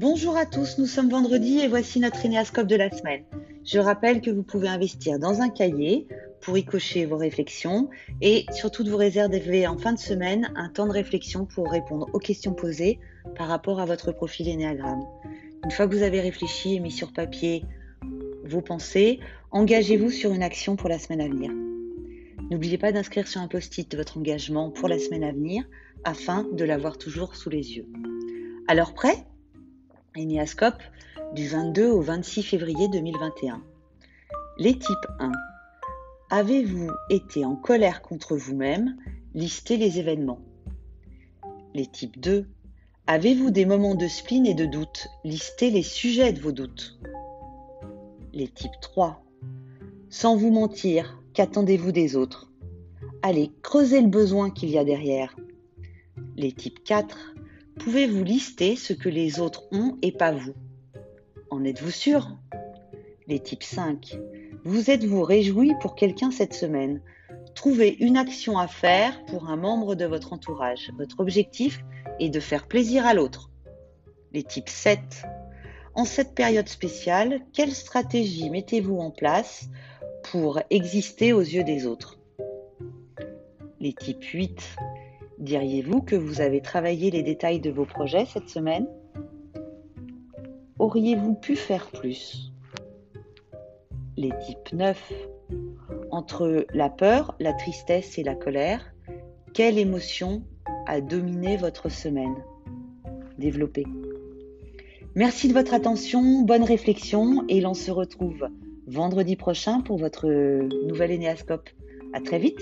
Bonjour à tous, nous sommes vendredi et voici notre énéascope de la semaine. Je rappelle que vous pouvez investir dans un cahier pour y cocher vos réflexions et surtout de vous réserver en fin de semaine un temps de réflexion pour répondre aux questions posées par rapport à votre profil énéagramme. Une fois que vous avez réfléchi et mis sur papier vos pensées, engagez-vous sur une action pour la semaine à venir. N'oubliez pas d'inscrire sur un post-it votre engagement pour la semaine à venir afin de l'avoir toujours sous les yeux. Alors prêt? Énéascope du 22 au 26 février 2021. Les types 1. Avez-vous été en colère contre vous-même? Listez les événements. Les types 2. Avez-vous des moments de spleen et de doute? Listez les sujets de vos doutes. Les types 3. Sans vous mentir, qu'attendez-vous des autres? Allez, creusez le besoin qu'il y a derrière. Les types 4. Pouvez-vous lister ce que les autres ont et pas vous? En êtes-vous sûr? Les types 5. Vous êtes-vous réjoui pour quelqu'un cette semaine? Trouvez une action à faire pour un membre de votre entourage. Votre objectif est de faire plaisir à l'autre. Les types 7. En cette période spéciale, quelle stratégie mettez-vous en place pour exister aux yeux des autres? Les types 8. Diriez-vous que vous avez travaillé les détails de vos projets cette semaine? Auriez-vous pu faire plus? Les types 9. Entre la peur, la tristesse et la colère, quelle émotion a dominé votre semaine? Développez. Merci de votre attention, bonne réflexion et l'on se retrouve vendredi prochain pour votre nouvel énéascope. À très vite